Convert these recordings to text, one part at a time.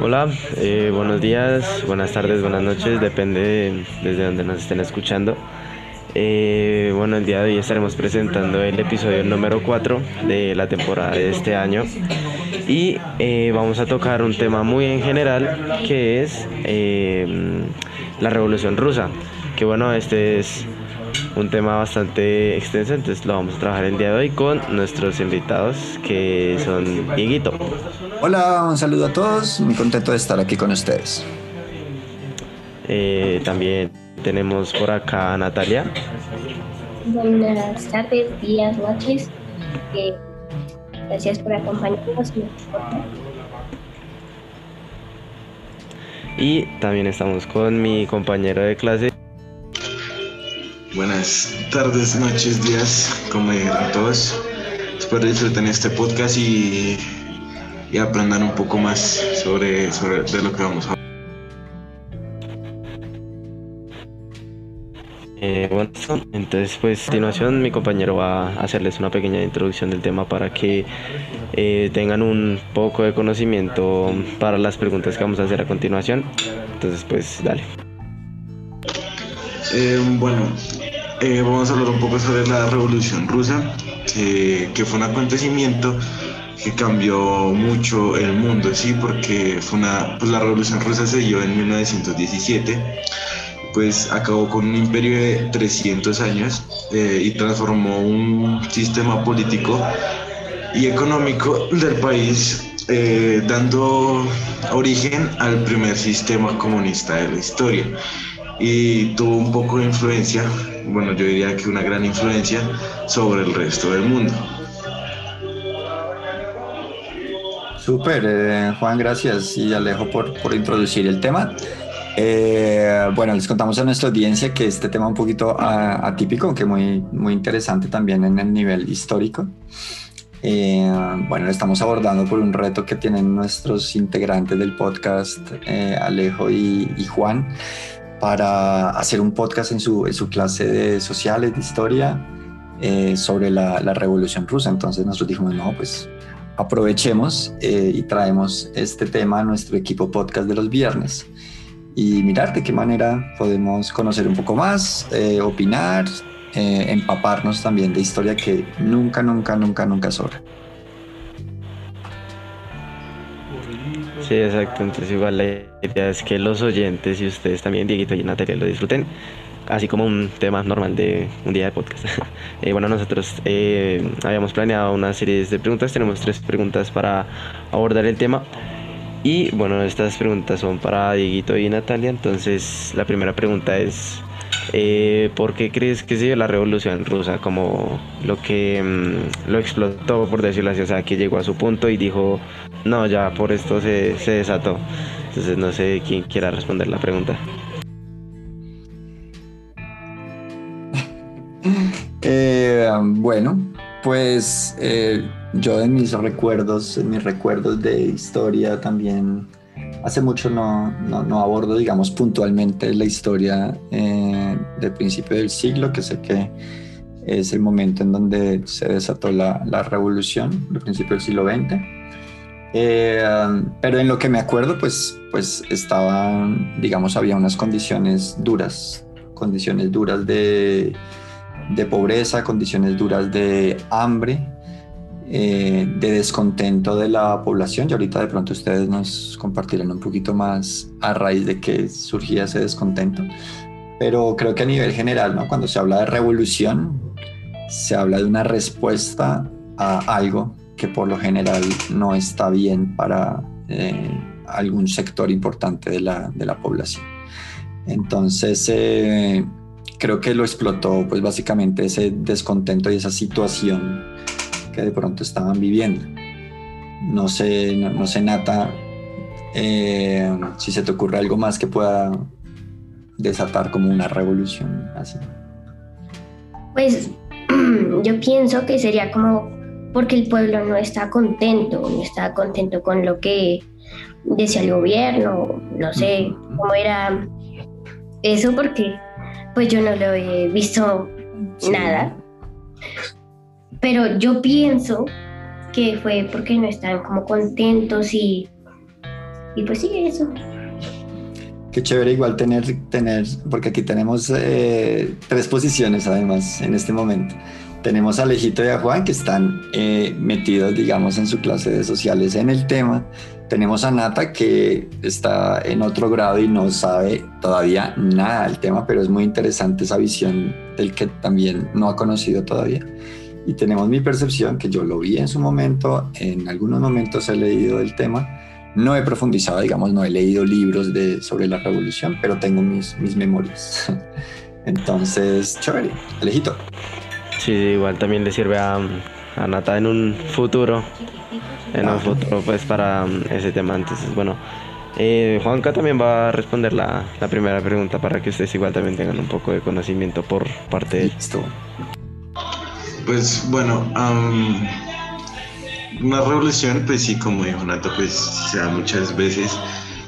Hola, eh, buenos días, buenas tardes, buenas noches, depende desde donde nos estén escuchando. Eh, bueno, el día de hoy estaremos presentando el episodio número 4 de la temporada de este año y eh, vamos a tocar un tema muy en general que es la revolución rusa. Que bueno, este es un tema bastante extenso, entonces lo vamos a trabajar el día de hoy con nuestros invitados que son Dieguito. Hola, un saludo a todos, muy contento de estar aquí con ustedes. Eh, también tenemos por acá a Natalia. Buenas tardes, días, noches. Eh, gracias por acompañarnos. Y también estamos con mi compañero de clase. Buenas tardes, noches, días, como dijeron todos. Espero disfruten este podcast y, y aprendan un poco más sobre, sobre de lo que vamos a hablar. Eh, bueno, entonces pues a continuación mi compañero va a hacerles una pequeña introducción del tema para que eh, tengan un poco de conocimiento para las preguntas que vamos a hacer a continuación. Entonces pues dale. Eh, bueno, eh, vamos a hablar un poco sobre la Revolución Rusa, que fue un acontecimiento que cambió mucho el mundo, sí, porque fue una, pues la Revolución Rusa se dio en 1917, pues acabó con un imperio de 300 años eh, y transformó un sistema político y económico del país, eh, dando origen al primer sistema comunista de la historia. Y tuvo un poco de influencia, bueno, yo diría que una gran influencia sobre el resto del mundo. Súper, eh, Juan, gracias y Alejo por, por introducir el tema. Eh, bueno, les contamos a nuestra audiencia que este tema es un poquito atípico, aunque muy, muy interesante también en el nivel histórico. Eh, bueno, lo estamos abordando por un reto que tienen nuestros integrantes del podcast, Alejo y, y Juan, para hacer un podcast en su, en su clase de sociales, de historia, eh, sobre la, la, Revolución Rusa. Entonces nosotros dijimos, no, pues aprovechemos eh, y traemos este tema a nuestro equipo podcast de los viernes y mirar de qué manera podemos conocer un poco más, eh, opinar, empaparnos también de historia que nunca, nunca, nunca, nunca sobra. Sí, exacto. Entonces igual la idea es que los oyentes y ustedes también, Dieguito y Natalia, lo disfruten, así como un tema normal de un día de podcast. eh, bueno, nosotros eh, habíamos planeado una serie de preguntas, tenemos tres preguntas para abordar el tema. Y bueno, estas preguntas son para Dieguito y Natalia. Entonces, la primera pregunta es, eh, ¿por qué crees que se dio la revolución rusa como lo que mm, lo explotó, por decirlo así? O sea, que llegó a su punto y dijo, no, ya por esto se, desató. Entonces, no sé quién quiera responder la pregunta. Eh, bueno, pues eh, yo en mis recuerdos, en mis recuerdos de historia también hace mucho no, no, abordo, digamos, puntualmente la historia eh, del principio del siglo, que sé que es el momento en donde se desató la, la revolución, el principio del siglo XX. Eh, pero en lo que me acuerdo, pues, pues estaban, digamos, había unas condiciones duras, condiciones duras de, de pobreza, condiciones duras de hambre, eh, de descontento de la población y ahorita de pronto ustedes nos compartirán un poquito más a raíz de que surgía ese descontento. Pero creo que a nivel general, ¿no? cuando se habla de revolución, se habla de una respuesta a algo que por lo general no está bien para eh, algún sector importante de la, de la población. Entonces, eh, creo que lo explotó pues básicamente ese descontento y esa situación de pronto estaban viviendo. No sé, no, sé, Nata, eh, si se te ocurre algo más que pueda desatar como una revolución así. Pues yo pienso que sería como porque el pueblo no está contento, no está contento con lo que decía el gobierno, no sé cómo era eso porque pues yo no lo he visto nada. Pero yo pienso que fue porque no estaban como contentos y y pues sí, eso. Qué chévere igual tener, tener porque aquí tenemos eh, tres posiciones además en este momento. Tenemos a Alejito y a Juan que están eh, metidos, digamos, en su clase de sociales en el tema. Tenemos a Nata que está en otro grado y no sabe todavía nada del tema, pero es muy interesante esa visión del que también no ha conocido todavía. Y tenemos mi percepción, que yo lo vi en su momento, en algunos momentos he leído del tema, no he profundizado, digamos, no he leído libros de, sobre la revolución, pero tengo mis, mis memorias. Entonces, chévere, Alejito. Sí, igual también le sirve a, a Nata en un futuro, en un futuro pues para um, ese tema. Entonces, bueno, eh, Juanca también va a responder la, la, primera pregunta para que ustedes igual también tengan un poco de conocimiento por parte de esto. Pues bueno, una revolución, pues sí, como dijo Nata, pues se da muchas veces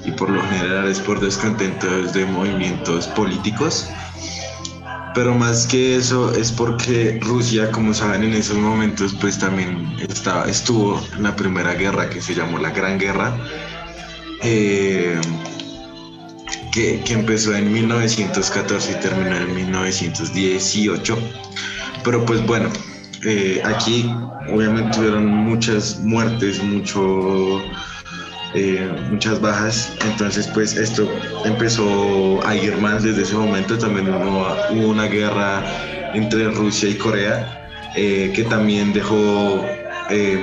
y por lo general es por descontentos de movimientos políticos. Pero más que eso es porque Rusia, como saben, en esos momentos pues también estaba, estuvo en la primera guerra que se llamó la Gran Guerra, eh, que, que empezó en 1914 y terminó en 1918. Pero pues bueno, eh, aquí obviamente tuvieron muchas muertes, mucho, eh, muchas bajas, entonces pues esto empezó a ir más desde ese momento, también hubo, hubo una guerra entre Rusia y Corea eh, que también dejó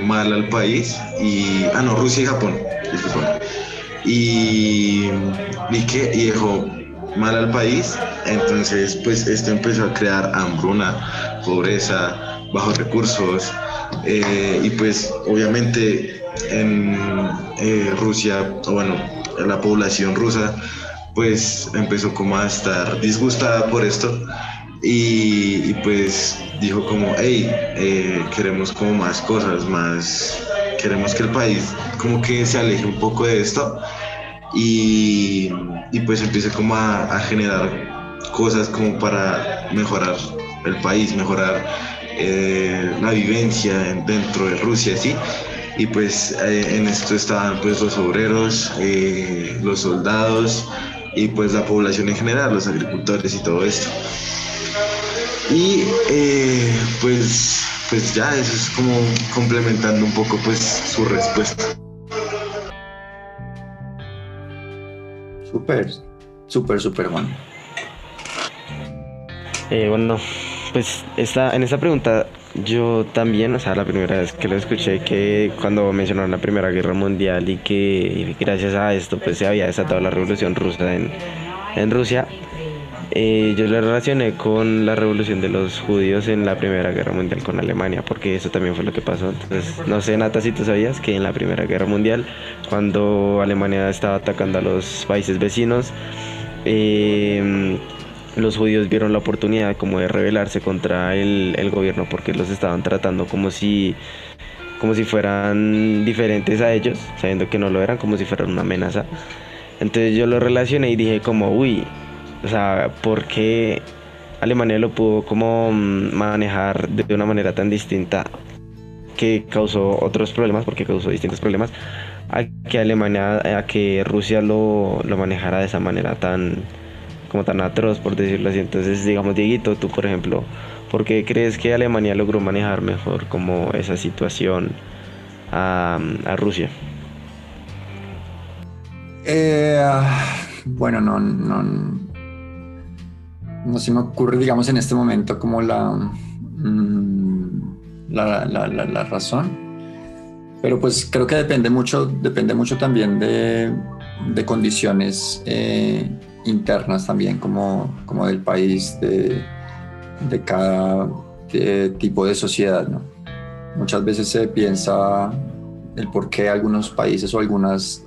mal al país, y, ah no, Rusia y Japón, y, y, que, y dejó mal al país, entonces pues esto empezó a crear hambruna, pobreza, bajos recursos eh, y pues obviamente en eh, Rusia, o bueno, la población rusa pues empezó como a estar disgustada por esto y, pues dijo como, hey, eh, queremos como más cosas, más, queremos que el país como que se aleje un poco de esto y, y pues empiece como a generar cosas como para mejorar el país, mejorar eh, la vivencia dentro de Rusia, ¿sí? Y pues eh, en esto estaban pues los obreros, eh, los soldados y pues la población en general, los agricultores y todo esto. Y pues, pues ya eso es como complementando un poco pues su respuesta. Súper, súper, súper bueno. bueno, pues esta, en esta pregunta yo también, o sea, la primera vez que lo escuché, que cuando mencionaron la Primera Guerra Mundial y que gracias a esto pues se había desatado la Revolución Rusa en, en Rusia, eh, yo lo relacioné con la revolución de los judíos en la Primera Guerra Mundial con Alemania, porque eso también fue lo que pasó. Entonces, no sé, Nata, si tú sabías que en la Primera Guerra Mundial, cuando Alemania estaba atacando a los países vecinos, eh, los judíos vieron la oportunidad como de rebelarse contra el, gobierno porque los estaban tratando como si como si fueran diferentes a ellos, sabiendo que no lo eran, como si fueran una amenaza. Entonces yo lo relacioné y dije como, uy, o sea, ¿por qué Alemania lo pudo como manejar de una manera tan distinta que causó otros problemas, porque causó distintos problemas, a que Alemania, a que Rusia lo, lo manejara de esa manera tan, como tan atroz, por decirlo así. Entonces, digamos, Dieguito, tú, por ejemplo, ¿por qué crees que Alemania logró manejar mejor como esa situación a, Rusia? Eh, bueno, no, no, no se me ocurre, digamos, en este momento como la, mm, la, la, razón. Pero pues creo que depende mucho, depende mucho también de, de condiciones eh, internas también como, como del país, de, de cada tipo de sociedad. ¿no? Muchas veces se piensa el por qué algunos países o algunas,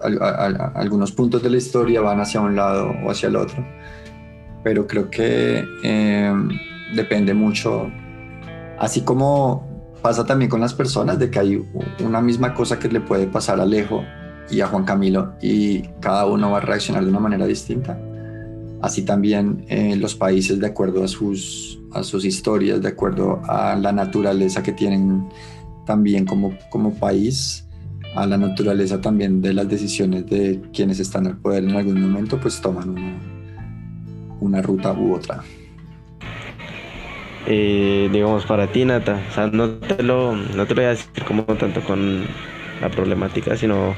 algunos puntos de la historia van hacia un lado o hacia el otro, pero creo que em, depende mucho, así como pasa también con las personas, de que hay una misma cosa que le puede pasar a Alejo y a Juan Camilo y cada uno va a reaccionar de una manera distinta así también eh, los países de acuerdo a sus, a sus historias, de acuerdo a la naturaleza que tienen también como, como país, a la naturaleza también de las decisiones de quienes están al poder en algún momento, pues toman una, una ruta u otra. Eh, digamos, para ti, Nata, o sea, no te, lo, no te lo voy a decir como tanto con la problemática, sino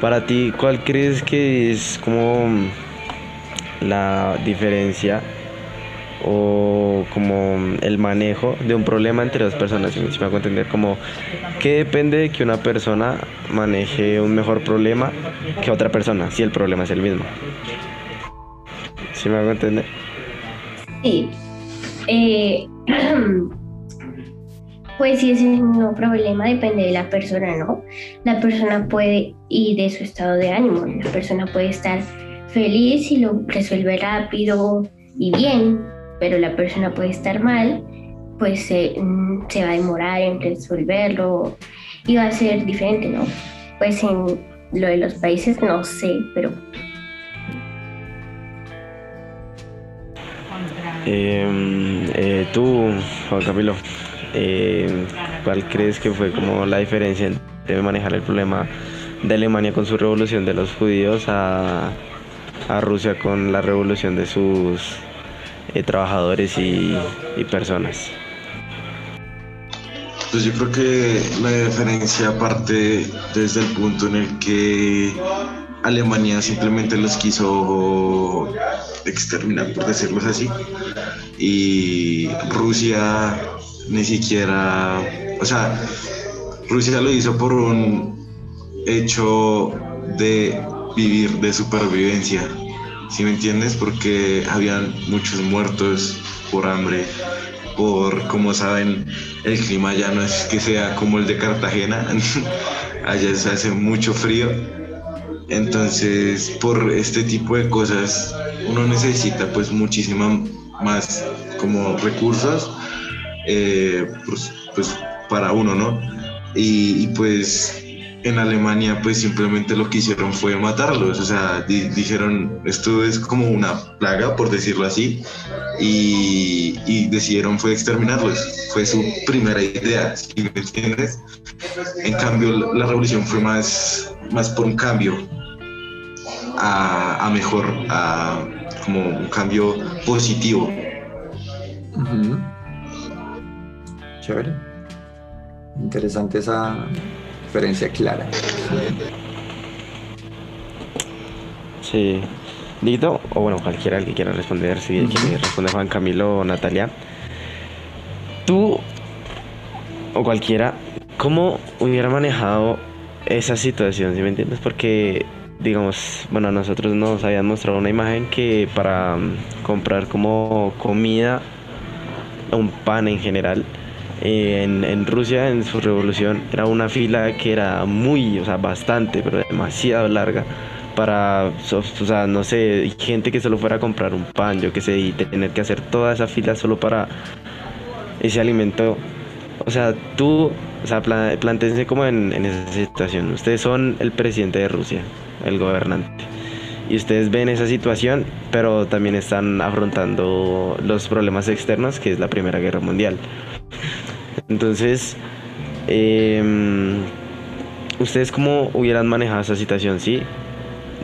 para ti, ¿cuál crees que es como la diferencia o como el manejo de un problema entre dos personas? Si me hago entender, como ¿qué depende de que una persona maneje un mejor problema que otra persona, si el problema es el mismo? ¿Sí me hago entender? Sí. Eh, pues si ese mismo problema depende de la persona, ¿no? La persona puede y de su estado de ánimo. La persona puede estar feliz y lo resuelve rápido y bien, pero la persona puede estar mal, pues se va a demorar en resolverlo y va a ser diferente, ¿no? Pues en lo de los países no sé, pero Em, eh, tú, Juan Camilo, eh, ¿cuál crees que fue como la diferencia entre manejar el problema de Alemania con su revolución de los judíos a, Rusia con la revolución de sus eh, trabajadores y, y personas? Pues yo creo que la diferencia parte desde el punto en el que Alemania simplemente los quiso exterminar, por decirlo así, y Rusia ni siquiera, o sea, Rusia lo hizo por un hecho de vivir, de supervivencia, ¿sí me entiendes? Porque habían muchos muertos por hambre, por, como saben, el clima ya no es que sea como el de Cartagena, allá se hace mucho frío entonces, por este tipo de cosas, uno necesita pues muchísima más como recursos eh, pues, pues, para uno, ¿no? Y, pues en Alemania pues simplemente lo que hicieron fue matarlos, o sea, dijeron esto es como una plaga, por decirlo así, y, decidieron fue exterminarlos, fue su primera idea, ¿sí me entiendes? En cambio la revolución fue más, más por un cambio, a, mejor, a como un cambio positivo. Chévere. Interesante esa diferencia clara. Sí. Lito, o bueno, cualquiera que quiera responder, si quiere responder Juan Camilo o Natalia. Tú, o cualquiera, ¿cómo hubiera manejado esa situación? ¿Sí me entiendes? Porque digamos, bueno, nosotros nos habían mostrado una imagen que para mm, comprar como comida, un pan en general, eh, en, Rusia, en su revolución, era una fila que era muy, o sea, bastante, pero demasiado larga para, o sea, no sé, gente que solo fuera a comprar un pan, yo qué sé, y tener que hacer toda esa fila solo para ese alimento. O sea, tú, o sea, plantense como en esa situación. Ustedes son el presidente de Rusia el gobernante. Y ustedes ven esa situación, pero también están afrontando los problemas externos, que es la Primera Guerra Mundial. Entonces, em, ¿ustedes cómo hubieran manejado esa situación? ¿Sí?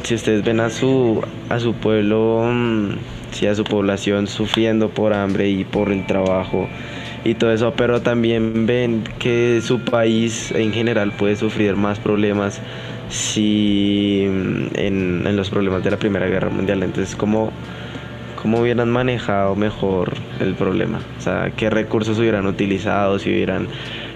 Si ustedes ven a su, a su pueblo, mm, sí, a su población sufriendo por hambre y por el trabajo y todo eso, pero también ven que su país en general puede sufrir más problemas si mm, en, los problemas de la Primera Guerra Mundial. Entonces, ¿cómo, ¿cómo hubieran manejado mejor el problema? O sea, ¿qué recursos hubieran utilizado? Si hubieran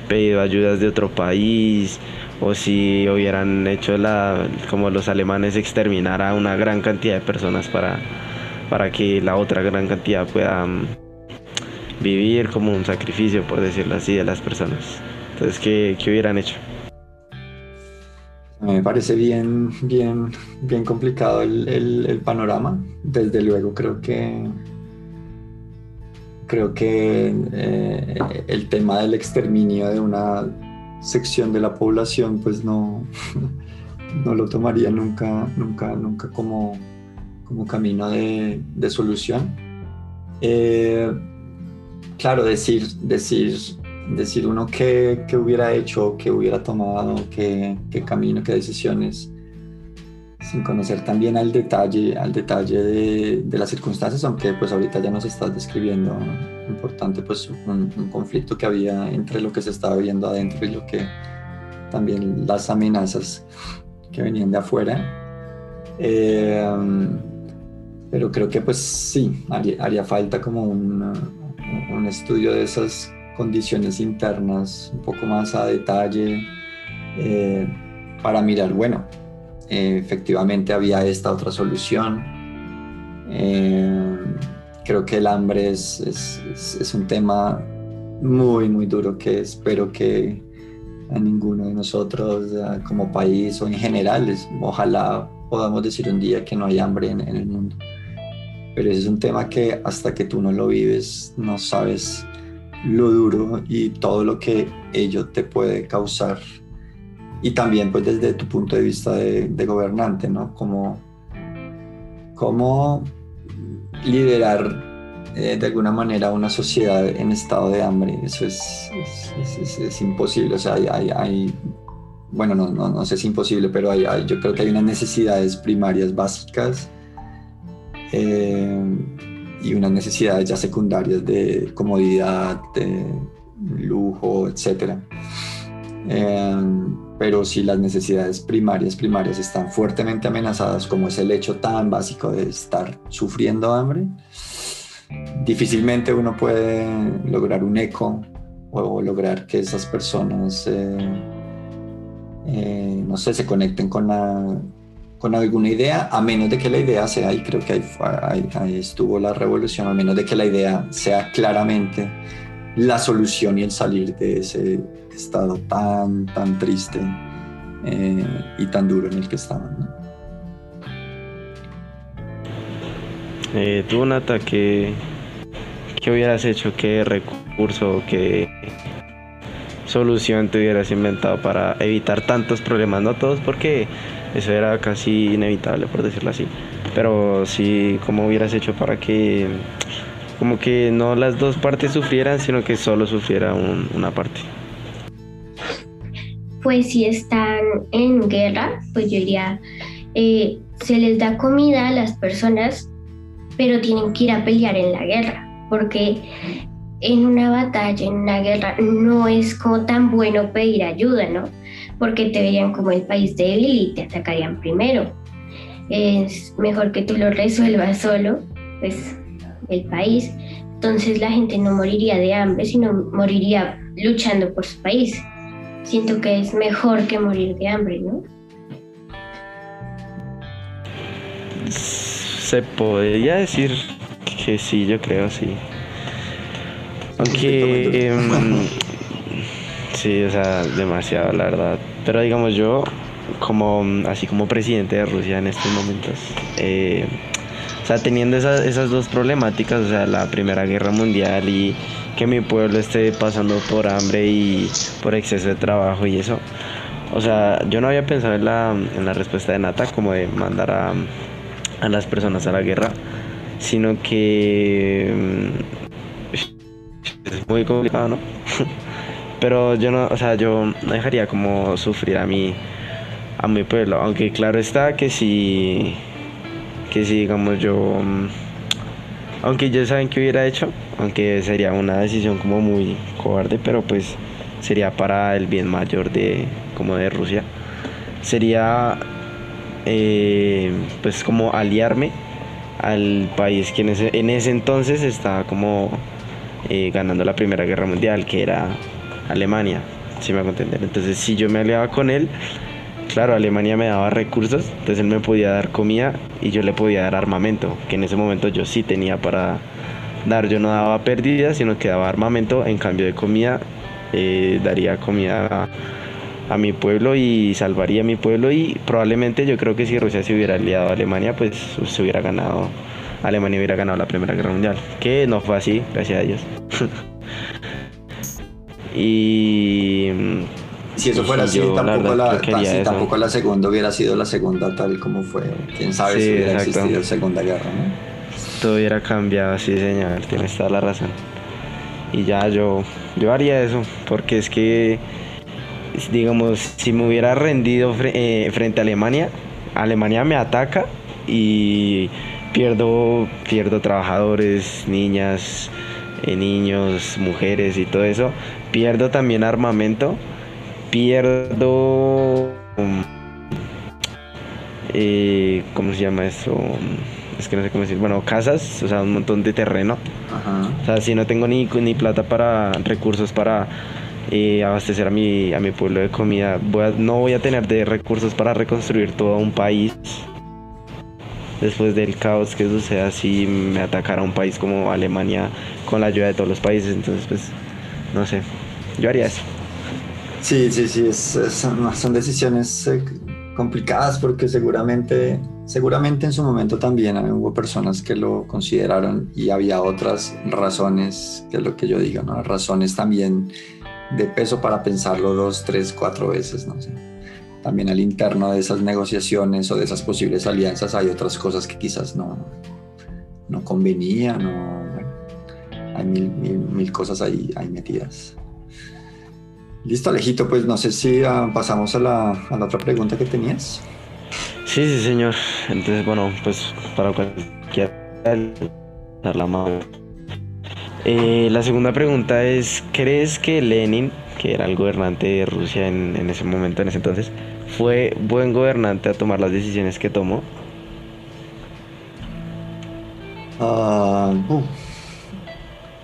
pedido ayudas de otro país o si hubieran hecho la como los alemanes exterminar a una gran cantidad de personas para, para que la otra gran cantidad pueda mm, vivir como un sacrificio, por decirlo así, de las personas. Entonces, ¿qué, qué hubieran hecho? Me parece bien, bien, bien complicado el, panorama. Desde luego creo que creo que eh, el tema del exterminio de una sección de la población, pues no, no lo tomaría nunca, nunca, nunca como, como camino de, solución. Eh, claro, decir, decir decir uno qué, qué hubiera hecho, qué hubiera tomado, qué, qué camino, qué decisiones, sin conocer también al detalle, al detalle de, de, las circunstancias, aunque pues ahorita ya nos estás describiendo importante pues un, conflicto que había entre lo que se estaba viendo adentro y lo que también las amenazas que venían de afuera. Eh, pero creo que pues sí, haría, haría falta como un, un estudio de esas condiciones internas un poco más a detalle eh, para mirar, bueno, eh, efectivamente había esta otra solución. Eh, creo que el hambre es, es, un tema muy, muy duro que espero que a ninguno de nosotros como país o en general, ojalá podamos decir un día que no hay hambre en, el mundo. Pero es un tema que hasta que tú no lo vives no sabes lo duro y todo lo que ello te puede causar. Y también pues desde tu punto de vista de, gobernante, ¿no? Como, cómo liderar eh, de alguna manera una sociedad en estado de hambre. Eso es, es, imposible. O sea, hay, hay, bueno, no, no, no, sé si es imposible, pero hay, yo creo que hay unas necesidades primarias básicas. Eh, y unas necesidades ya secundarias de comodidad, de lujo, etc. Eh, pero si las necesidades primarias, primarias están fuertemente amenazadas, como es el hecho tan básico de estar sufriendo hambre, difícilmente uno puede lograr un eco o lograr que esas personas, eh, eh, no sé, se conecten con la, con alguna idea, a menos de que la idea sea, y creo que ahí, ahí, ahí, estuvo la revolución, a menos de que la idea sea claramente la solución y el salir de ese estado tan, tan triste eh, y tan duro en el que estaban. ¿no? Eh, tú, un ataque ¿qué hubieras hecho? ¿Qué recurso, qué solución te hubieras inventado para evitar tantos problemas? No todos, porque eso era casi inevitable, por decirlo así. Pero sí, ¿cómo hubieras hecho para que como que no las dos partes sufrieran, sino que solo sufriera un, una parte? Pues si están en guerra, pues yo diría, eh, se les da comida a las personas, pero tienen que ir a pelear en la guerra, porque en una batalla, en una guerra, no es como tan bueno pedir ayuda, ¿no? Porque te verían como el país débil y te atacarían primero. Es mejor que tú lo resuelvas solo, pues el país. Entonces la gente no moriría de hambre, sino moriría luchando por su país. Siento que es mejor que morir de hambre, ¿no? Se podría decir que sí, yo creo, sí. Aunque... Sí, o sea, demasiado, la verdad. Pero digamos yo, como así como presidente de Rusia en estos momentos, eh, o sea, teniendo esas, esas dos problemáticas, o sea, la Primera Guerra Mundial y que mi pueblo esté pasando por hambre y por exceso de trabajo y eso. O sea, yo no había pensado en la, en la respuesta de Nata como de mandar a, a las personas a la guerra, sino que mm, es muy complicado, ¿no? Pero yo no, o sea, yo no dejaría como sufrir a mi, a mi pueblo. Aunque claro está que si, que si digamos yo, mm, aunque ya saben que hubiera hecho, aunque sería una decisión como muy cobarde, pero pues sería para el bien mayor de, como de Rusia. Sería eh, pues como aliarme al país que en ese, en ese entonces estaba como eh, ganando la Primera Guerra Mundial, que era Alemania, si me hago. Entonces, si yo me aliaba con él, claro, Alemania me daba recursos, entonces él me podía dar comida y yo le podía dar armamento, que en ese momento yo sí tenía para dar. Yo no daba pérdidas, sino que daba armamento en cambio de comida, eh, daría comida a, a, mi pueblo y salvaría a mi pueblo y probablemente yo creo que si Rusia se hubiera aliado a Alemania, pues se hubiera ganado, Alemania hubiera ganado la Primera Guerra Mundial, que no fue así, gracias a Dios. Y. Si eso fuera así, tampoco, la, la, así tampoco la, segunda hubiera sido la segunda tal como fue. Quién sabe sí, si hubiera exacto. existido la Segunda Guerra, ¿no? Todo hubiera cambiado, sí, señor, tienes toda la razón. y ya yo, yo haría eso, porque es que, digamos, si me hubiera rendido eh, frente a Alemania, Alemania me ataca y pierdo, pierdo trabajadores, niñas, niños, mujeres y todo eso. Pierdo también armamento, pierdo... Eh, ¿Cómo se llama eso? Es que no sé cómo decir. Bueno, casas, o sea, un montón de terreno. O sea, si no tengo ni, ni plata para recursos para eh, abastecer a mi, a mi pueblo de comida, voy no voy a tener de recursos para reconstruir todo un país después del caos que suceda si me atacara un país como Alemania con la ayuda de todos los países. Entonces, pues, no sé, yo haría eso. Sí, sí, sí, son, decisiones eh, complicadas porque seguramente, seguramente en su momento también hubo personas que lo consideraron y había otras razones, que es lo que yo digo, ¿no? Razones también de peso para pensarlo dos, tres, cuatro veces, no sé también al interno de esas negociaciones o de esas posibles alianzas hay otras cosas que quizás no, no convenían o hay mil, mil, cosas ahí, ahí, metidas. Listo, Alejito, pues no sé si ah, pasamos a la, a la, otra pregunta que tenías. Sí, sí, señor. Entonces, bueno, pues para cualquier la eh, la segunda pregunta es, ¿crees que Lenin, que era el gobernante de Rusia en, en ese momento, en ese entonces, fue buen gobernante a tomar las decisiones que tomó? Ah,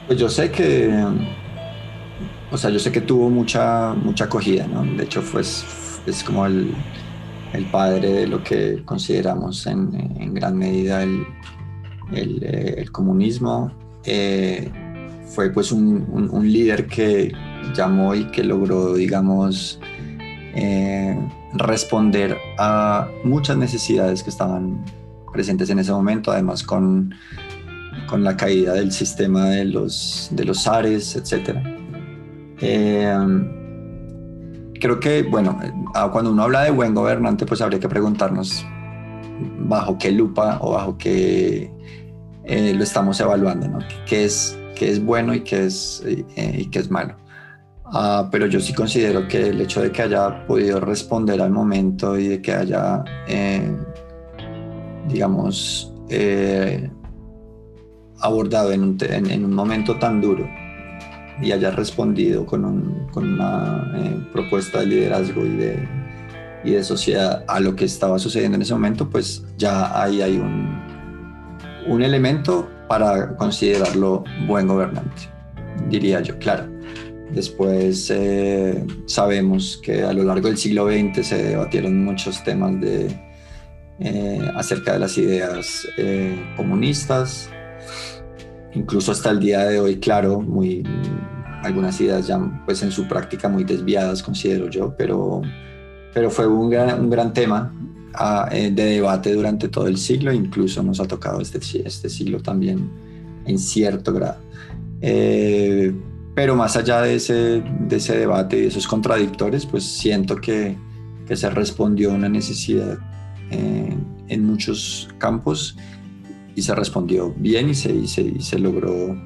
pues yo sé que, o sea, yo sé que tuvo mucha, mucha acogida, ¿no? De hecho, fue, es como el, el padre de lo que consideramos en, gran medida el, el, comunismo. Eh, fue pues un, un, líder que llamó y que logró, digamos, eh, responder a muchas necesidades que estaban presentes en ese momento, además con, con la caída del sistema de los, de los Ares, etc. Eh, creo que, bueno, cuando uno habla de buen gobernante, pues habría que preguntarnos bajo qué lupa o bajo qué eh, lo estamos evaluando, ¿no? ¿Qué es, qué es bueno y qué es, eh, y qué es malo? Ah, pero yo sí considero que el hecho de que haya podido responder al momento y de que haya, eh, digamos, eh, abordado en un, en, un, momento tan duro y haya respondido con, un, con una eh, propuesta de liderazgo y de, y de sociedad a lo que estaba sucediendo en ese momento, pues ya ahí hay un, un elemento para considerarlo buen gobernante, diría yo, claro Después eh, sabemos que a lo largo del siglo XX se debatieron muchos temas de, eh, acerca de las ideas eh, comunistas, incluso hasta el día de hoy, claro, muy, algunas ideas ya pues en su práctica muy desviadas, considero yo, pero, pero fue un gran, un gran tema ah, de debate durante todo el siglo, incluso nos ha tocado este, este siglo también en cierto grado. Pero más allá de ese, de ese debate y de esos contradictores, pues siento que, que se respondió a una necesidad eh, en muchos campos y se respondió bien y se, y se, logró,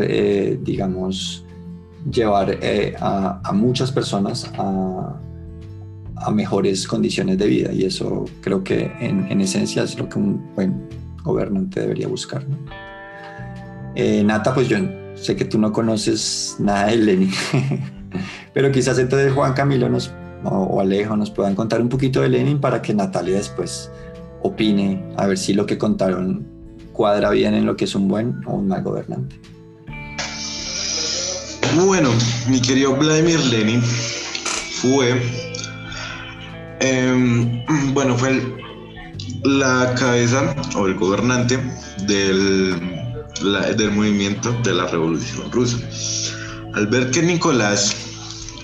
eh, digamos, llevar eh, a, a, muchas personas a, a, mejores condiciones de vida y eso creo que en, en, esencia es lo que un buen gobernante debería buscar. ¿no? Nata, pues yo sé que tú no conoces nada de Lenin, pero quizás entonces Juan Camilo o, Alejo nos puedan contar un poquito de Lenin para que Natalia después opine, a ver si lo que contaron cuadra bien en lo que es un buen o un mal gobernante. Bueno, mi querido Vladimir Lenin fue, em, bueno, fue la cabeza o el gobernante del del movimiento de la Revolución Rusa. Al ver que Nicolás,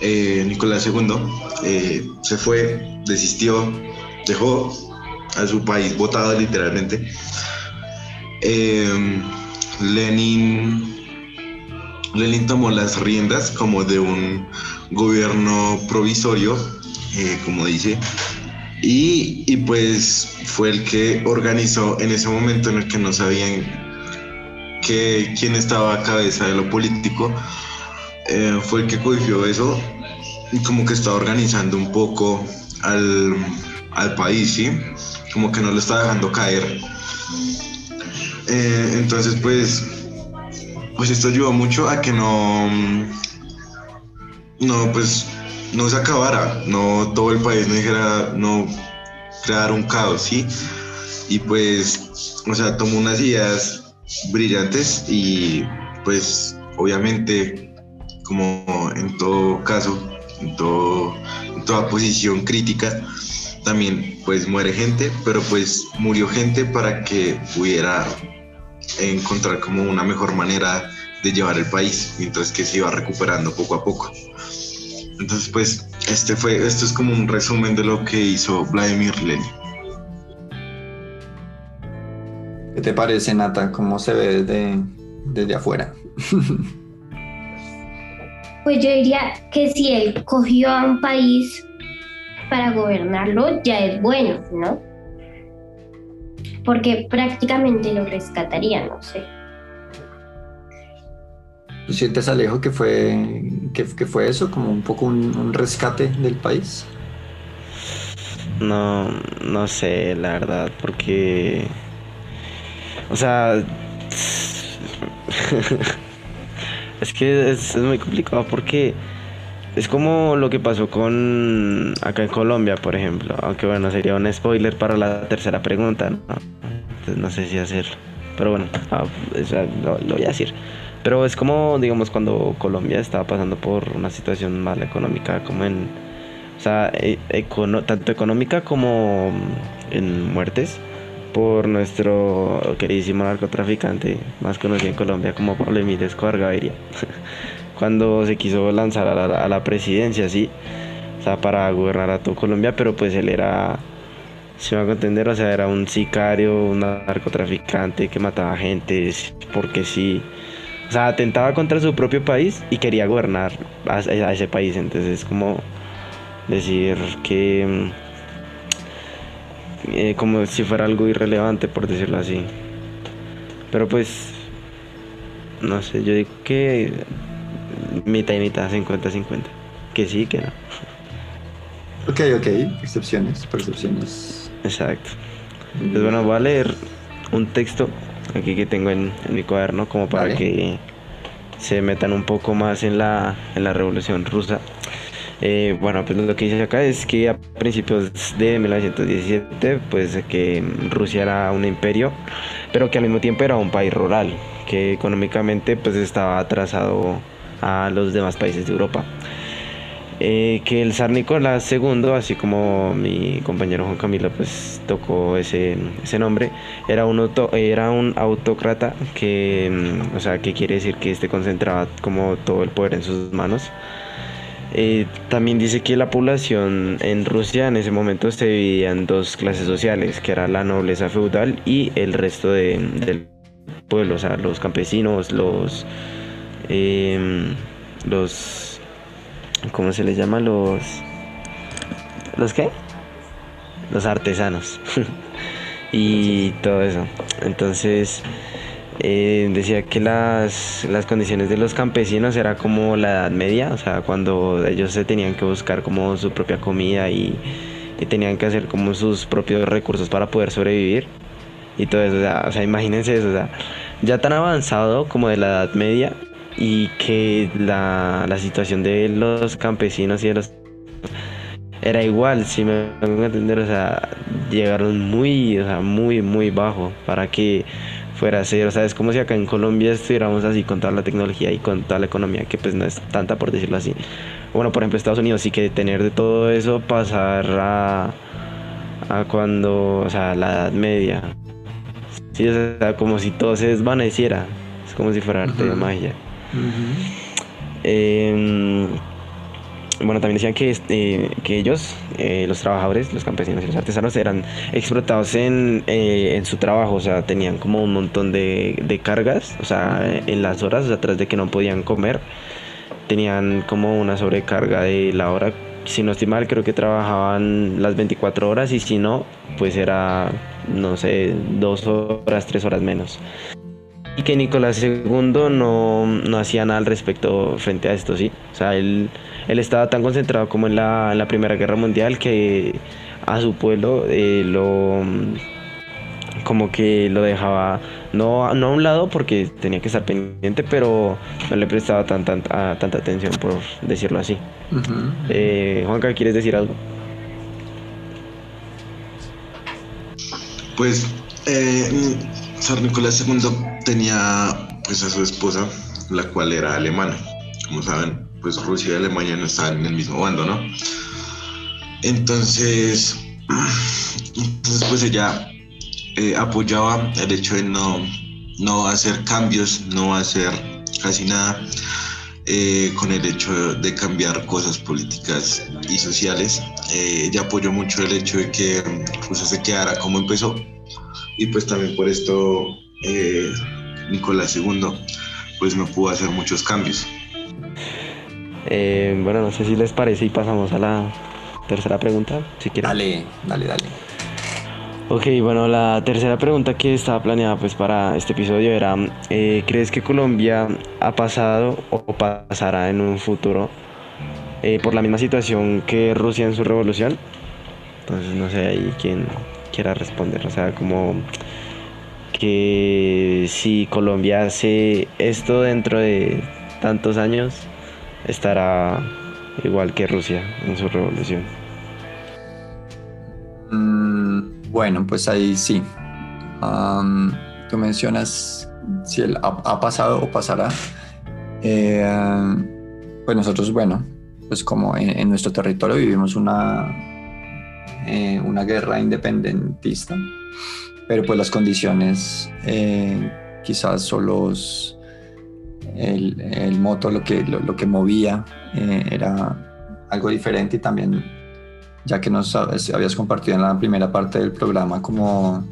eh, Nicolás II eh, se fue, desistió, dejó a su país votado literalmente, eh, Lenin, Lenin tomó las riendas como de un gobierno provisorio, como dice, y, y, pues fue el que organizó en ese momento en el que no sabían que quien estaba a cabeza de lo político eh, fue el que cogió eso y como que estaba organizando un poco al, al país, ¿sí? Como que no lo está dejando caer. Eh, entonces, pues, pues esto ayudó mucho a que no, no, pues, no se acabara, no todo el país no dijera, no crear un caos, ¿sí? Y pues, o sea, tomó unas ideas brillantes y pues obviamente, como en todo caso, en, todo, en toda posición crítica, también pues muere gente, pero pues murió gente para que pudiera encontrar como una mejor manera de llevar el país, mientras que se iba recuperando poco a poco. Entonces, pues, este fue, esto es como un resumen de lo que hizo Vladimir Lenin. ¿Qué te parece, Nata? ¿Cómo se ve desde, desde afuera? Pues yo diría que si él cogió a un país para gobernarlo, ya es bueno, ¿no? Porque prácticamente lo rescataría, no sé. ¿Tú sientes, Alejo, que fue, que, que fue eso, como un poco un, un rescate del país? No, no sé, la verdad, porque. O sea. es que es, es muy complicado porque es como lo que pasó con acá en Colombia, por ejemplo. Aunque bueno, sería un spoiler para la tercera pregunta, ¿no? Entonces no sé si hacerlo. Pero bueno, ah, lo, lo voy a decir. Pero es como, digamos, cuando Colombia estaba pasando por una situación mala económica, como en, o sea, e- econo- tanto económica como en muertes, por nuestro queridísimo narcotraficante, más conocido en Colombia como Pablo Emilio Escobar Gaviria, cuando se quiso lanzar a la, a la presidencia, sí, o sea, para gobernar a todo Colombia, pero pues él era, si me hago entender, o sea, era un sicario, un narcotraficante que mataba gente, porque sí. O sea, atentaba contra su propio país y quería gobernar a, a ese país. Entonces es como decir que... mm, eh, como si fuera algo irrelevante, por decirlo así. Pero pues... No sé, yo digo que... Mitad y mitad, 50-50. Que sí, que no. Ok, ok, excepciones, percepciones. Exacto. Pues bueno, voy a leer un texto aquí que tengo en, en mi cuaderno como para Vale. que se metan un poco más en la, en la revolución rusa. Eh, bueno, pues lo que dice acá es que a principios de 1917, pues que Rusia era un imperio, pero que al mismo tiempo era un país rural, que económicamente pues estaba atrasado a los demás países de Europa. Eh, que el zar Nicolás II, así como mi compañero Juan Camilo pues tocó ese, ese nombre, era un, auto- era un autócrata que, mm, o sea, que quiere decir que este concentraba como todo el poder en sus manos. Eh, también dice que la población en Rusia en ese momento se dividía en dos clases sociales, que era la nobleza feudal y el resto de- del pueblo, o sea, los campesinos, los... em, los ¿Cómo se les llama? Los. ¿Los qué? Los artesanos. y todo eso. Entonces. Eh, decía que las, las condiciones de los campesinos era como la edad media, o sea, cuando ellos se tenían que buscar como su propia comida y, y tenían que hacer como sus propios recursos para poder sobrevivir. Y todo eso, o sea, o sea, imagínense eso, o sea, ya tan avanzado como de la edad media y que la, la situación de los campesinos y de los era igual, si me hago entender, o sea, llegaron muy, o sea, muy, muy bajo para que fuera a ser, o sea, es como si acá en Colombia estuviéramos así con toda la tecnología y con toda la economía, que pues no es tanta por decirlo así. Bueno, por ejemplo, Estados Unidos sí que tener de todo eso pasar a, a cuando, o sea, la Edad Media. Sí, o sea, como si todo se desvaneciera. Es como si fuera arte de magia. Eh, bueno, también decían que, este, que ellos, eh, los trabajadores, los campesinos y los artesanos, eran explotados en, eh, en su trabajo, o sea, tenían como un montón de, de cargas, o sea, en las horas, o sea, tras de que no podían comer, tenían como una sobrecarga de la hora. Si no estoy mal, creo que trabajaban las 24 horas y si no, pues era, no sé, dos horas, tres horas menos. que Nicolás II no, no, hacía nada al respecto frente a esto, ¿sí? O sea, él, él estaba tan concentrado como en la, en la Primera Guerra Mundial que a su pueblo eh, lo como que lo dejaba no, no a un lado porque tenía que estar pendiente, pero no le prestaba tan, tanta atención, por decirlo así. Eh, Juanca, ¿quieres decir algo? Pues eh, San Nicolás II tenía pues a su esposa, la cual era alemana. Como saben, pues Rusia y Alemania no estaban en el mismo bando, ¿no? Entonces, entonces pues ella eh, apoyaba el hecho de no, no hacer cambios, no hacer casi nada eh, con el hecho de cambiar cosas políticas y sociales. Eh, ella apoyó mucho el hecho de que Rusia se quedara como empezó y pues también por esto Nicolás II pues no pudo hacer muchos cambios. Bueno, no sé si les parece y pasamos a la tercera pregunta, si quieren. Dale, dale, dale. Ok, bueno, la tercera pregunta que estaba planeada pues para este episodio era, eh, ¿crees que Colombia ha pasado o pasará en un futuro eh, por la misma situación que Rusia en su revolución? Entonces no sé ahí quién quiera responder, o sea, como que si Colombia hace esto dentro de tantos años, estará igual que Rusia en su revolución. Mm, bueno, pues ahí sí. tú mencionas si él ha, pasado o pasará. Eh, pues nosotros, bueno, pues como en, nuestro territorio vivimos una, eh, una guerra independentista, pero pues las condiciones eh, quizás solo el, el moto, lo que, lo que movía era algo diferente y también ya que nos habías compartido en la primera parte del programa como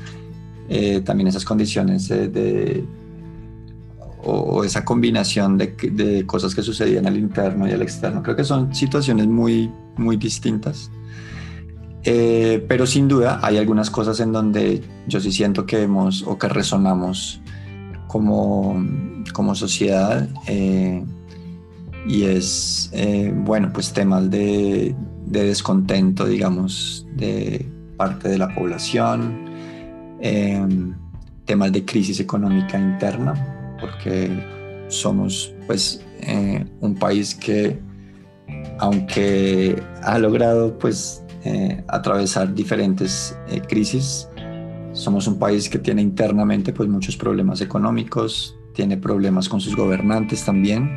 eh, también esas condiciones de, o, esa combinación de, de, cosas que sucedían al interno y al externo. Creo que son situaciones muy, muy distintas. Eh, pero sin duda hay algunas cosas en donde yo sí siento que hemos o que resonamos como, como sociedad eh, y es, bueno, pues temas de, de descontento, digamos, de parte de la población, em, temas de crisis económica interna, porque somos pues eh, un país que aunque ha logrado pues eh, atravesar diferentes eh, crisis, somos un país que tiene internamente pues muchos problemas económicos, tiene problemas con sus gobernantes también.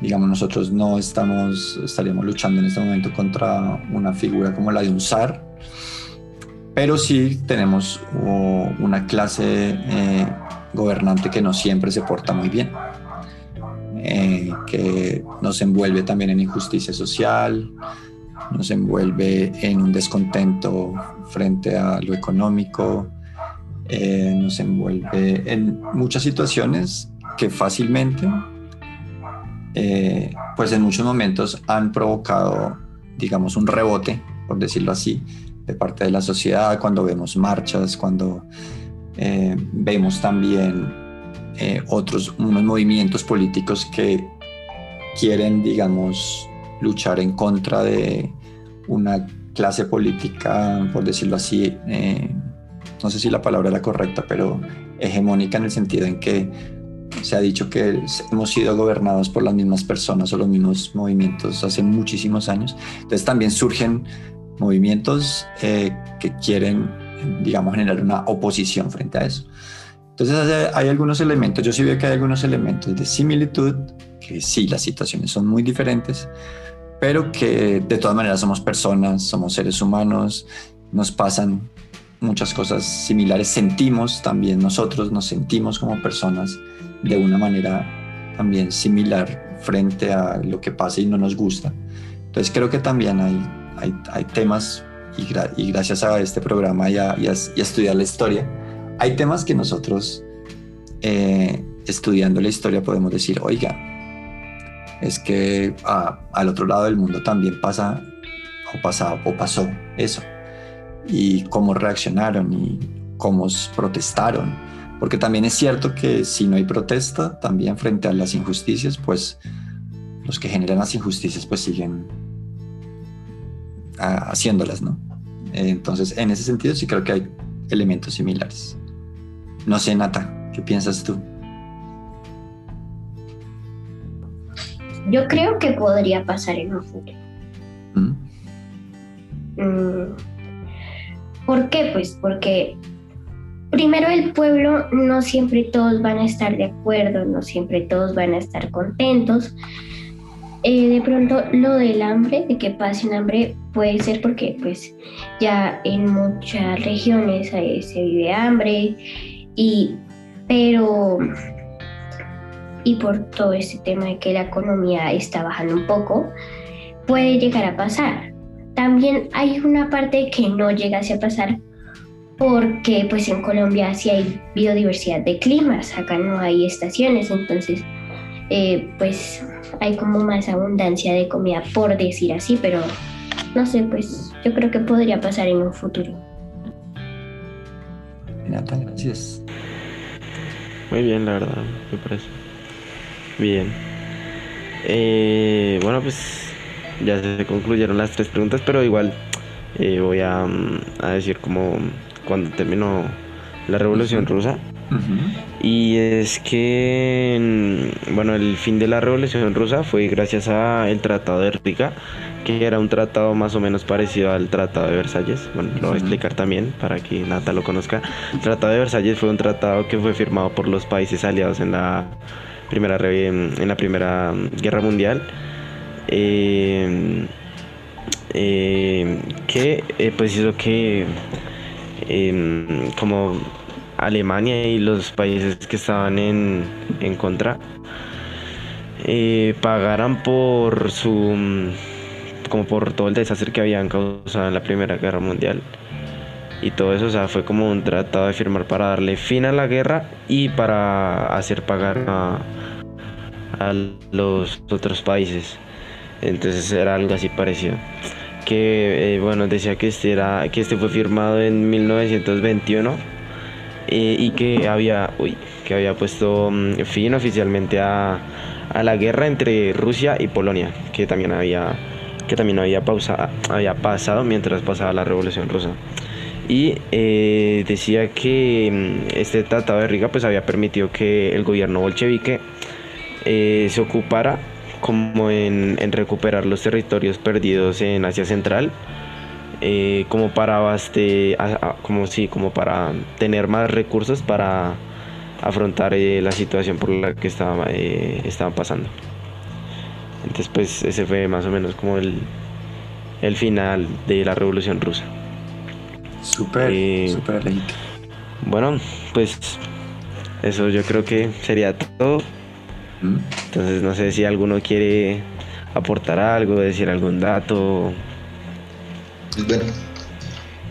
Digamos, nosotros no estamos, estaríamos luchando en este momento contra una figura como la de un zar, pero sí tenemos una clase eh, gobernante que no siempre se porta muy bien, eh, que nos envuelve también en injusticia social, nos envuelve en un descontento frente a lo económico, eh, nos envuelve en muchas situaciones que fácilmente eh, pues en muchos momentos han provocado, digamos, un rebote, por decirlo así, de parte de la sociedad, cuando vemos marchas, cuando eh, vemos también otros, unos movimientos políticos que quieren, digamos, luchar en contra de una clase política, por decirlo así, no sé si la palabra era correcta, pero hegemónica en el sentido en que se ha dicho que hemos sido gobernados por las mismas personas o los mismos movimientos hace muchísimos años. Entonces también surgen movimientos eh, que quieren, digamos, generar una oposición frente a eso. Entonces hay algunos elementos, yo sí veo que hay algunos elementos de similitud, que sí, las situaciones son muy diferentes, pero que de todas maneras somos personas, somos seres humanos, nos pasan muchas cosas similares, sentimos también nosotros, nos sentimos como personas de una manera también similar frente a lo que pasa y no nos gusta. Entonces creo que también hay, hay, temas, y, gracias a este programa y a, y, estudiar la historia, hay temas que nosotros eh, estudiando la historia podemos decir, oiga, es que al otro lado del mundo también pasa o, pasa, o pasó eso. Y cómo reaccionaron y cómo protestaron Porque también es cierto que si no hay protesta, también frente a las injusticias, pues los que generan las injusticias pues siguen haciéndolas, ¿no? Entonces, en ese sentido sí creo que hay elementos similares. No sé, Nata, ¿qué piensas tú? Yo creo que podría pasar en un futuro. ¿Mm? Mm, ¿Por qué? Pues porque primero el pueblo no siempre todos van a estar de acuerdo, no siempre todos van a estar contentos. Eh, de pronto lo del hambre, de que pasen hambre, puede ser porque pues ya en muchas regiones se vive hambre y pero y por todo este tema de que la economía está bajando un poco, puede llegar a pasar. También hay una parte que no llegase a pasar porque pues en Colombia sí hay biodiversidad de climas, acá no hay estaciones, entonces eh, pues hay como más abundancia de comida por decir así, pero no sé, pues yo creo que podría pasar en un futuro. gracias. Muy bien, la verdad, me parece. Bien. Eh, bueno, pues ya se concluyeron las tres preguntas, pero igual eh, voy a, a, decir como cuando terminó la Revolución Rusa. Y es que, bueno, el fin de la Revolución Rusa fue gracias al Tratado de Riga, que era un tratado más o menos parecido al Tratado de Versalles. Bueno, lo voy a explicar también para que Nata lo conozca. El Tratado de Versalles fue un tratado que fue firmado por los países aliados en la primera, en la primera Guerra Mundial. Eh, eh, que eh, pues hizo que em, como Alemania y los países que estaban en, en contra pagaran por su como por todo el desastre que habían causado en la primera guerra mundial y todo eso, o sea, fue como un tratado de firmar para darle fin a la guerra y para hacer pagar a los otros países. Entonces era algo así parecido. Que eh, bueno, decía que este, era, que este fue firmado en 1921 eh, y que había, uy, que había puesto mm, fin oficialmente a, a, la guerra entre Rusia y Polonia, que también había, que también había, pausa, había pasado mientras pasaba la Revolución Rusa y eh, decía que mm, este tratado de Riga pues había permitido que el gobierno bolchevique eh, se ocupara como en, recuperar los territorios perdidos en Asia Central eh, como para como sí, como para tener más recursos para afrontar la situación por la que estaba, estaban pasando. Entonces pues ese fue más o menos como el, el final de la revolución rusa. Súper, eh, súper Bueno, pues eso yo creo que sería todo. Entonces no sé si alguno quiere aportar algo, decir algún dato. Bueno,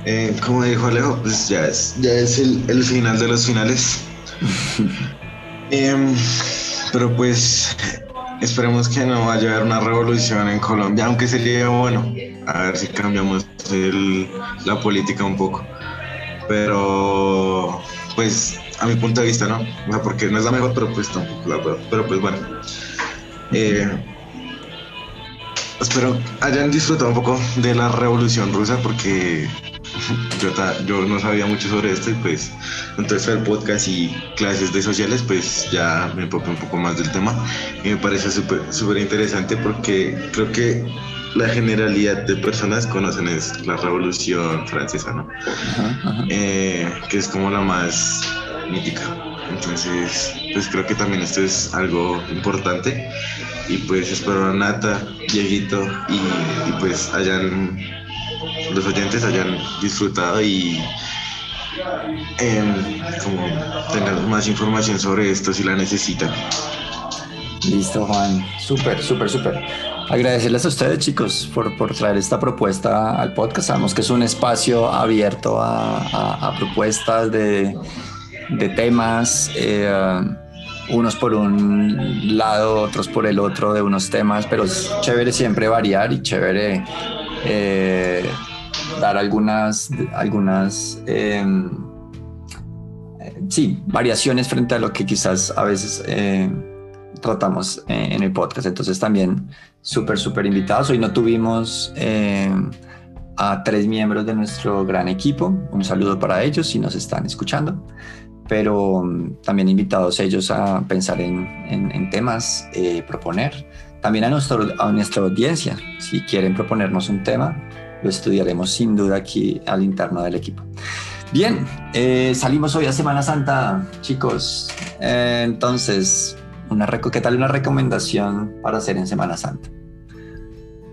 eh, como dijo Alejo, pues ya es, ya es el, final de los finales. Em, pero pues esperemos que no vaya a haber una revolución en Colombia, aunque sería bueno. A ver si cambiamos la política un poco. Pero, pues, a mi punto de vista, ¿no? O sea, porque no es la mejor, pero pues tampoco la. Pero pues bueno. Eh, espero hayan disfrutado un poco de la revolución rusa porque yo, yo no sabía mucho sobre esto y pues entonces el podcast y clases de sociales pues ya me empapé un poco más del tema y me parece súper interesante porque creo que la generalidad de personas conocen es la revolución francesa, ¿no? Eh, que es como la más mítica. Entonces, pues creo que también esto es algo importante y pues espero a Nata, Dieguito y, pues hayan los oyentes hayan disfrutado y em, como tengan más información sobre esto si la necesitan. Listo, Juan. Súper, súper, súper. Agradecerles a ustedes, chicos, por, por, traer esta propuesta al podcast. Sabemos que es un espacio abierto a, propuestas de, de temas, eh, unos por un lado, otros por el otro de unos temas, pero es chévere siempre variar y chévere eh, dar algunas, algunas em, sí, variaciones frente a lo que quizás a veces eh, tratamos en el podcast. Entonces también súper, súper invitados. Hoy no tuvimos a tres miembros de nuestro gran equipo. Un saludo para ellos si nos están escuchando. Pero mm, también invitados ellos a pensar en, en, temas, proponer. También a, nuestro, a nuestra audiencia, si quieren proponernos un tema, lo estudiaremos sin duda aquí al interno del equipo. Bien, eh, salimos hoy a Semana Santa, chicos. Eh, entonces, una ¿qué tal una recomendación para hacer en Semana Santa?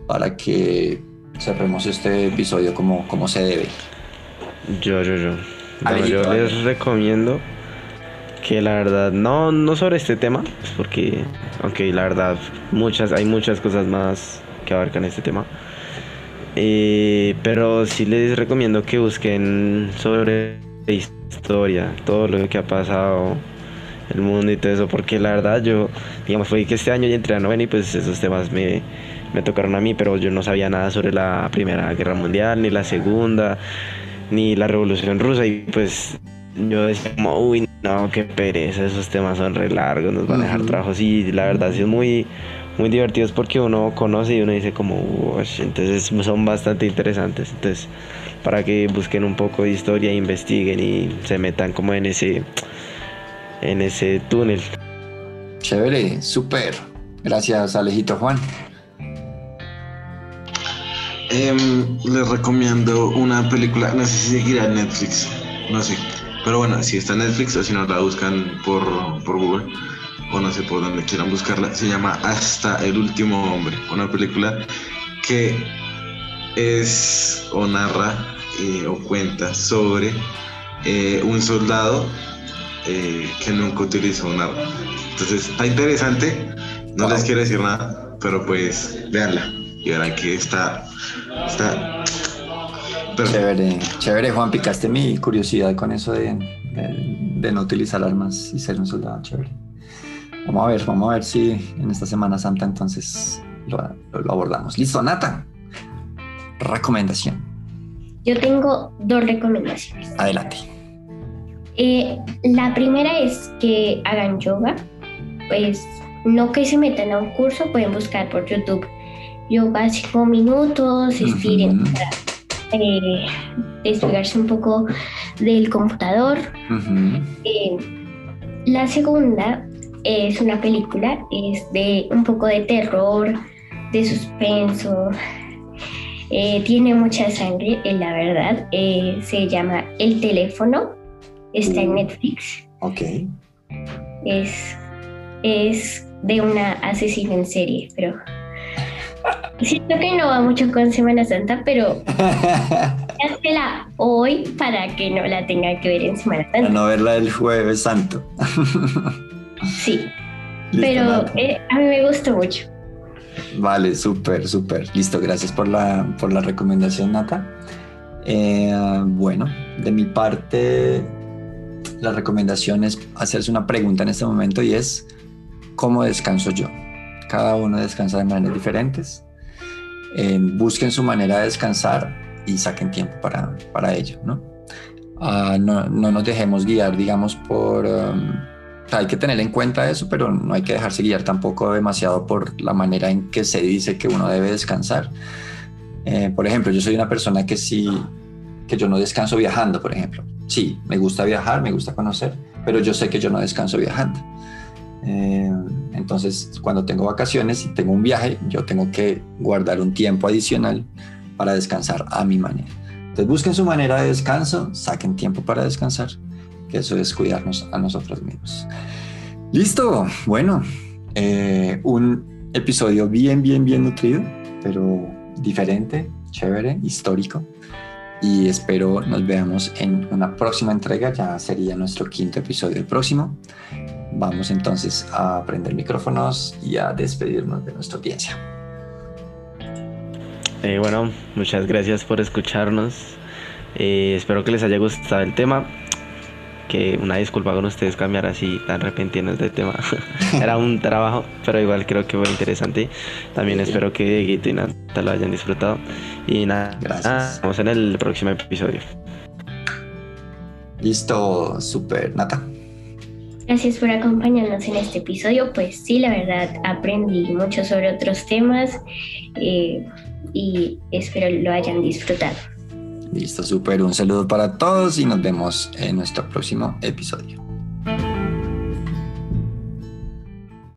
Para que cerremos este episodio como, como se debe. Yo, yo, yo. Yo les recomiendo que la verdad, no, no sobre este tema, pues porque, aunque la verdad, muchas, hay muchas cosas más que abarcan este tema. Eh, pero sí les recomiendo que busquen sobre historia, todo lo que ha pasado, el mundo y todo eso, porque la verdad yo, digamos, fue que este año ya entré a novena y pues esos temas me, me tocaron a mí, pero yo no sabía nada sobre la Primera Guerra Mundial, ni la Segunda, ni la Revolución Rusa y pues yo decía como, uy, no, qué pereza, esos temas son re largos, nos van a dejar trabajos y la verdad sí es muy muy divertidos porque uno conoce y uno dice como, entonces son bastante interesantes. Entonces, para que busquen un poco de historia, investiguen y se metan como en ese, en ese túnel. Chévere, súper. Gracias, Alejito Juan. Em, les recomiendo una película, no sé si seguirá en Netflix, no sé. Pero bueno, si está en Netflix o si no la buscan por, por Google o no sé por dónde quieran buscarla, se llama Hasta el último hombre, una película que es o narra eh, o cuenta sobre eh, un soldado eh, que nunca utilizó un arma. Entonces está interesante, no les quiero decir nada, pero pues véanla y que está... está Chévere, chévere Juan, picaste mi curiosidad con eso de, de no utilizar armas y ser un soldado, chévere. Vamos a ver, vamos a ver si en esta Semana Santa entonces lo, abordamos. Listo, Nata. Recomendación. Yo tengo dos recomendaciones. Adelante. Eh, la primera es que hagan yoga. Pues no que se metan a un curso, pueden buscar por YouTube yoga cinco minutos, estiren para eh, despegarse un poco del computador. Eh, la segunda es una película, es de un poco de terror, de suspenso, eh, tiene mucha sangre, la verdad. Se llama El teléfono, está en mm. Netflix. Ok. Es, es de una asesina en serie, pero siento que no va mucho con Semana Santa, pero hazla hoy para que no la tenga que ver en Semana Santa. Para no verla el jueves santo. Sí, pero eh, a mí me gustó mucho. Vale, súper, súper. Listo, gracias por la, por la recomendación, Nata. Eh, bueno, de mi parte, la recomendación es hacerse una pregunta en este momento y es, ¿cómo descanso yo? Cada uno descansa de maneras diferentes. Eh, busquen su manera de descansar y saquen tiempo para, para ello, ¿no? Ah, ¿no? ¿no? nos dejemos guiar, digamos, por... Um, hay que tener en cuenta eso, pero no hay que dejarse guiar tampoco demasiado por la manera en que se dice que uno debe descansar. Eh, por ejemplo, yo soy una persona que sí, que yo no descanso viajando, por ejemplo. Sí, me gusta viajar, me gusta conocer, pero yo sé que yo no descanso viajando. Eh, entonces, cuando tengo vacaciones y tengo un viaje, yo tengo que guardar un tiempo adicional para descansar a mi manera. Entonces, busquen su manera de descanso, saquen tiempo para descansar que eso es cuidarnos a nosotros mismos. Listo, bueno, eh, un episodio bien, bien, bien nutrido, pero diferente, chévere, histórico. Y espero nos veamos en una próxima entrega, ya sería nuestro quinto episodio el próximo. Vamos entonces a prender micrófonos y a despedirnos de nuestra audiencia. Eh, bueno, muchas gracias por escucharnos. Eh, espero que les haya gustado el tema que una disculpa con ustedes cambiar así tan repentinos de tema. Era un trabajo, pero igual creo que fue interesante. También espero que Guito y Nata lo hayan disfrutado. Y nada, Gracias. vamos en el próximo episodio. Listo, súper, Nata. Gracias por acompañarnos en este episodio. Pues sí, la verdad, aprendí mucho sobre otros temas eh, y espero lo hayan disfrutado. Listo, súper. Un saludo para todos y nos vemos en nuestro próximo episodio.